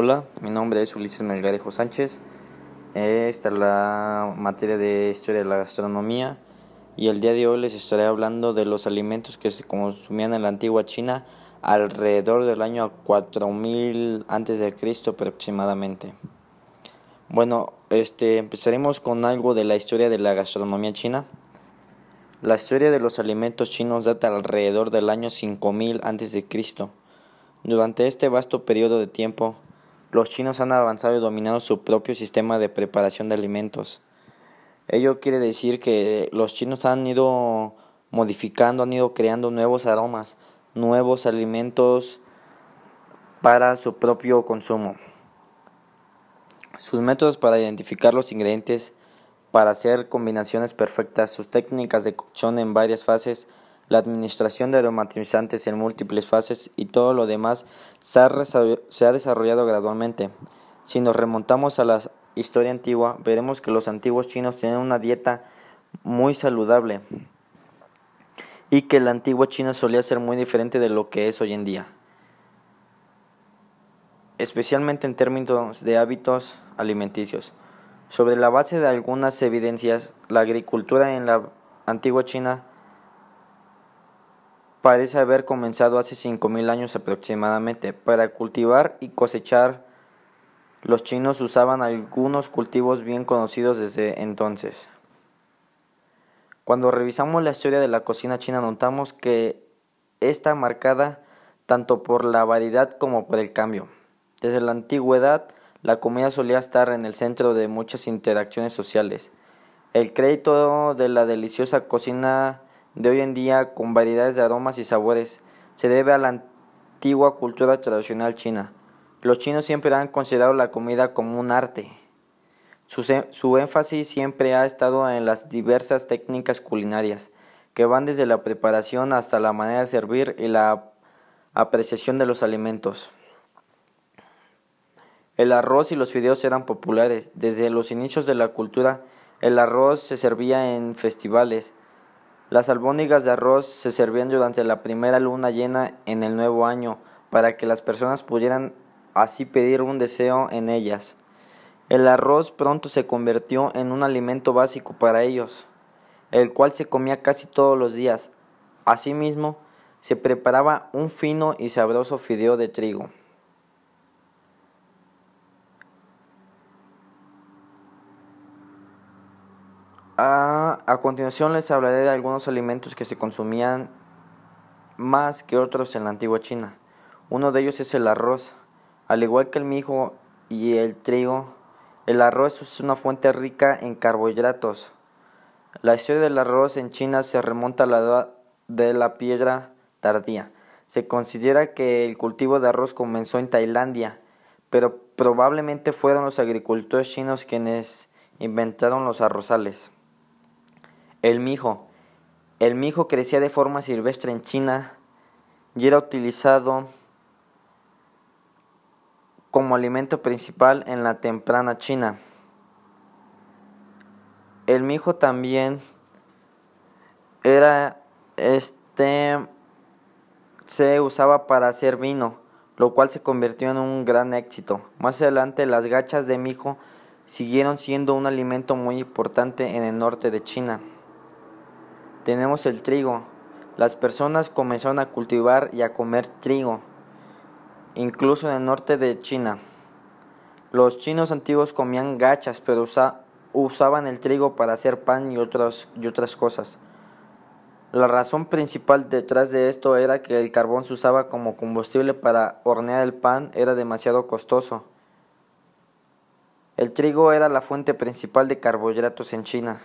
Hola, mi nombre es Ulises Melgarejo Sánchez. Esta es la materia de historia de la gastronomía y el día de hoy les estaré hablando de los alimentos que se consumían en la antigua China alrededor del año 4000 antes de Cristo aproximadamente. Bueno, este empezaremos con algo de la historia de la gastronomía china. La historia de los alimentos chinos data alrededor del año 5000 antes de Cristo. Durante este vasto periodo de tiempo, los chinos han avanzado y dominado su propio sistema de preparación de alimentos. Ello quiere decir que los chinos han ido modificando, han ido creando nuevos aromas, nuevos alimentos para su propio consumo. Sus métodos para identificar los ingredientes, para hacer combinaciones perfectas, sus técnicas de cocción en varias fases, la administración de aromatizantes en múltiples fases y todo lo demás se ha, desarrollado gradualmente. Si nos remontamos a la historia antigua, veremos que los antiguos chinos tenían una dieta muy saludable y que la antigua China solía ser muy diferente de lo que es hoy en día, especialmente en términos de hábitos alimenticios. Sobre la base de algunas evidencias, la agricultura en la antigua China parece haber comenzado hace 5.000 años aproximadamente. Para cultivar y cosechar, los chinos usaban algunos cultivos bien conocidos desde entonces. Cuando revisamos la historia de la cocina china notamos que está marcada tanto por la variedad como por el cambio. Desde la antigüedad, la comida solía estar en el centro de muchas interacciones sociales. El crédito de la deliciosa cocina de hoy en día con variedades de aromas y sabores se debe a la antigua cultura tradicional china. Los chinos siempre han considerado la comida como un arte. Su, énfasis siempre ha estado en las diversas técnicas culinarias, que van desde la preparación hasta la manera de servir y la apreciación de los alimentos. El arroz y los fideos eran populares. Desde los inicios de la cultura, el arroz se servía en festivales, las albóndigas de arroz se servían durante la primera luna llena en el nuevo año para que las personas pudieran así pedir un deseo en ellas. El arroz pronto se convirtió en un alimento básico para ellos, el cual se comía casi todos los días. Asimismo, se preparaba un fino y sabroso fideo de trigo. A, a, continuación les hablaré de algunos alimentos que se consumían más que otros en la antigua China. Uno de ellos es el arroz. Al igual que el mijo y el trigo, el arroz es una fuente rica en carbohidratos. La historia del arroz en China se remonta a la edad de la piedra tardía. Se considera que el cultivo de arroz comenzó en Tailandia, pero probablemente fueron los agricultores chinos quienes inventaron los arrozales. El mijo. El mijo crecía de forma silvestre en China y era utilizado como alimento principal en la temprana China. El mijo también era este se usaba para hacer vino, lo cual se convirtió en un gran éxito. Más adelante las gachas de mijo siguieron siendo un alimento muy importante en el norte de China. Tenemos el trigo. Las personas comenzaron a cultivar y a comer trigo, incluso en el norte de China. Los chinos antiguos comían gachas, pero usaban el trigo para hacer pan y otras, y otras cosas. La razón principal detrás de esto era que el carbón se usaba como combustible para hornear el pan, era demasiado costoso. El trigo era la fuente principal de carbohidratos en China.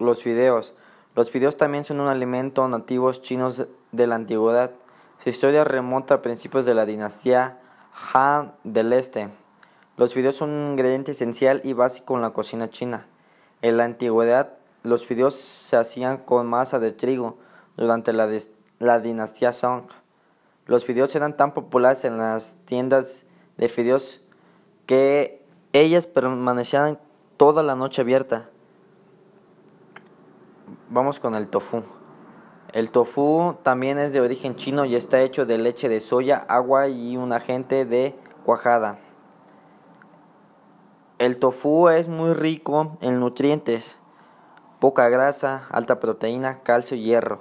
Los fideos. Los fideos también son un alimento nativos chinos de la antigüedad. Su historia remonta a principios de la dinastía Han del Este. Los fideos son un ingrediente esencial y básico en la cocina china. En la antigüedad, los fideos se hacían con masa de trigo durante la, la dinastía Song. Los fideos eran tan populares en las tiendas de fideos que ellas permanecían toda la noche abierta. Vamos con el tofu. El tofu también es de origen chino y está hecho de leche de soya, agua y un agente de cuajada. El tofu es muy rico en nutrientes, poca grasa, alta proteína, calcio y hierro.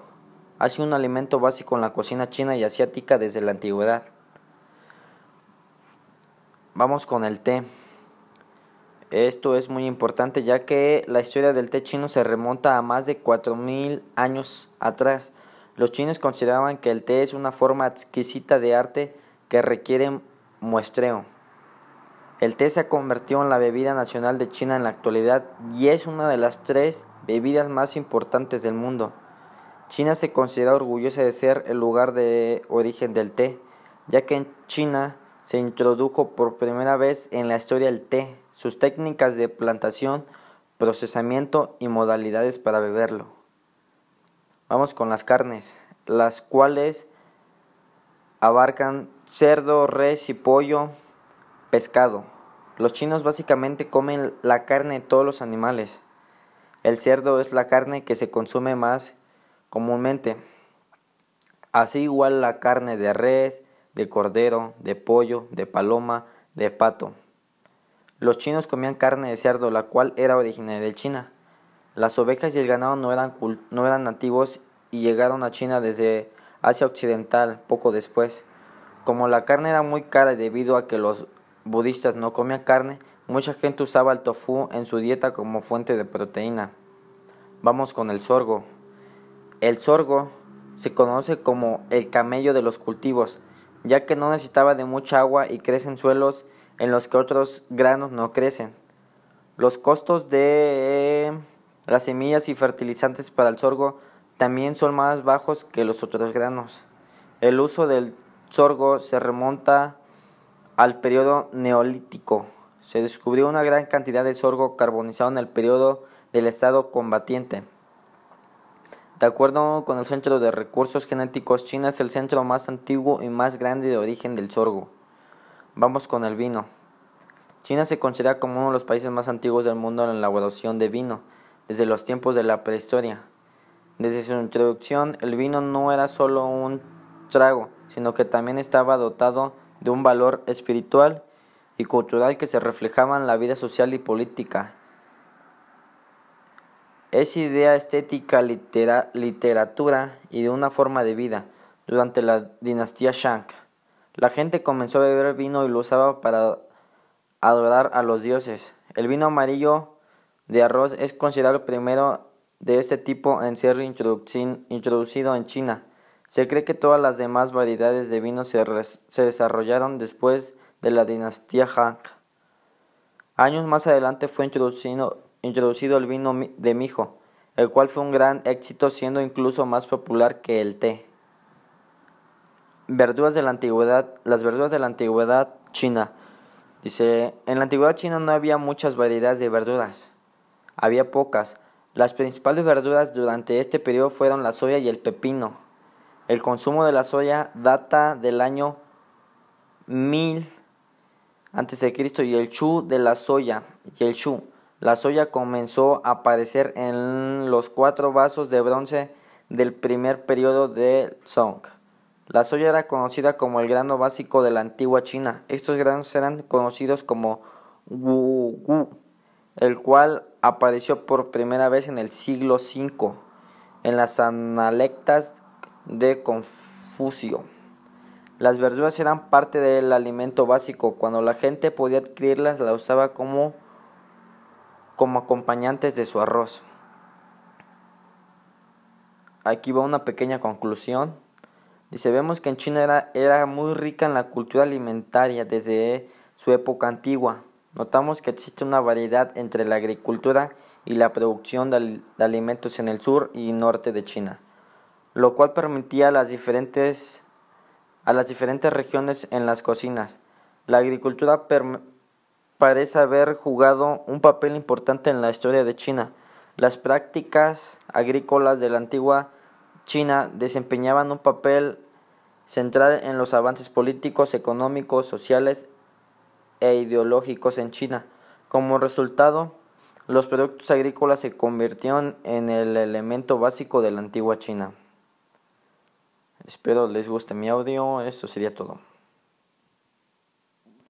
Ha sido un alimento básico en la cocina china y asiática desde la antigüedad. Vamos con el té. Esto es muy importante ya que la historia del té chino se remonta a más de 4.000 años atrás. Los chinos consideraban que el té es una forma exquisita de arte que requiere muestreo. El té se ha convertido en la bebida nacional de China en la actualidad y es una de las tres bebidas más importantes del mundo. China se considera orgullosa de ser el lugar de origen del té, ya que en China se introdujo por primera vez en la historia el té sus técnicas de plantación, procesamiento y modalidades para beberlo. Vamos con las carnes, las cuales abarcan cerdo, res y pollo, pescado. Los chinos básicamente comen la carne de todos los animales. El cerdo es la carne que se consume más comúnmente. Así igual la carne de res, de cordero, de pollo, de paloma, de pato. Los chinos comían carne de cerdo, la cual era originaria de China. Las ovejas y el ganado no eran, nativos y llegaron a China desde Asia Occidental poco después. Como la carne era muy cara debido a que los budistas no comían carne, mucha gente usaba el tofu en su dieta como fuente de proteína. Vamos con el sorgo. El sorgo se conoce como el camello de los cultivos, ya que no necesitaba de mucha agua y crece en suelos en los que otros granos no crecen. Los costos de las semillas y fertilizantes para el sorgo también son más bajos que los otros granos. El uso del sorgo se remonta al periodo neolítico. Se descubrió una gran cantidad de sorgo carbonizado en el periodo del estado combatiente. De acuerdo con el Centro de Recursos Genéticos, China es el centro más antiguo y más grande de origen del sorgo. Vamos con el vino. China se considera como uno de los países más antiguos del mundo en la elaboración de vino, desde los tiempos de la prehistoria. Desde su introducción, el vino no era solo un trago, sino que también estaba dotado de un valor espiritual y cultural que se reflejaba en la vida social y política. Es idea estética, literatura y de una forma de vida durante la dinastía Shang. La gente comenzó a beber vino y lo usaba para adorar a los dioses. El vino amarillo de arroz es considerado el primero de este tipo en ser introducido en China. Se cree que todas las demás variedades de vino se, desarrollaron después de la dinastía Han. Años más adelante fue introducido, introducido el vino de mijo, el cual fue un gran éxito siendo incluso más popular que el té. Verduras de la antigüedad. Las verduras de la antigüedad china. Dice, en la antigüedad china no había muchas variedades de verduras. Había pocas. Las principales verduras durante este periodo fueron la soya y el pepino. El consumo de la soya data del año 1000 antes de Cristo y el chu de la soya y el chu. La soya comenzó a aparecer en los cuatro vasos de bronce del primer periodo del Song. La soya era conocida como el grano básico de la antigua China. Estos granos eran conocidos como wu gu, el cual apareció por primera vez en el siglo V en las analectas de Confucio. Las verduras eran parte del alimento básico. Cuando la gente podía adquirirlas, las usaba como, como acompañantes de su arroz. Aquí va una pequeña conclusión. Dice, vemos que en China era, era muy rica en la cultura alimentaria desde su época antigua. Notamos que existe una variedad entre la agricultura y la producción de, alimentos en el sur y norte de China, lo cual permitía a las diferentes, a las diferentes regiones en las cocinas. La agricultura parece haber jugado un papel importante en la historia de China. Las prácticas agrícolas de la antigua China desempeñaban un papel central en los avances políticos, económicos, sociales e ideológicos en China. Como resultado, los productos agrícolas se convirtieron en el elemento básico de la antigua China. Espero les guste mi audio, esto sería todo.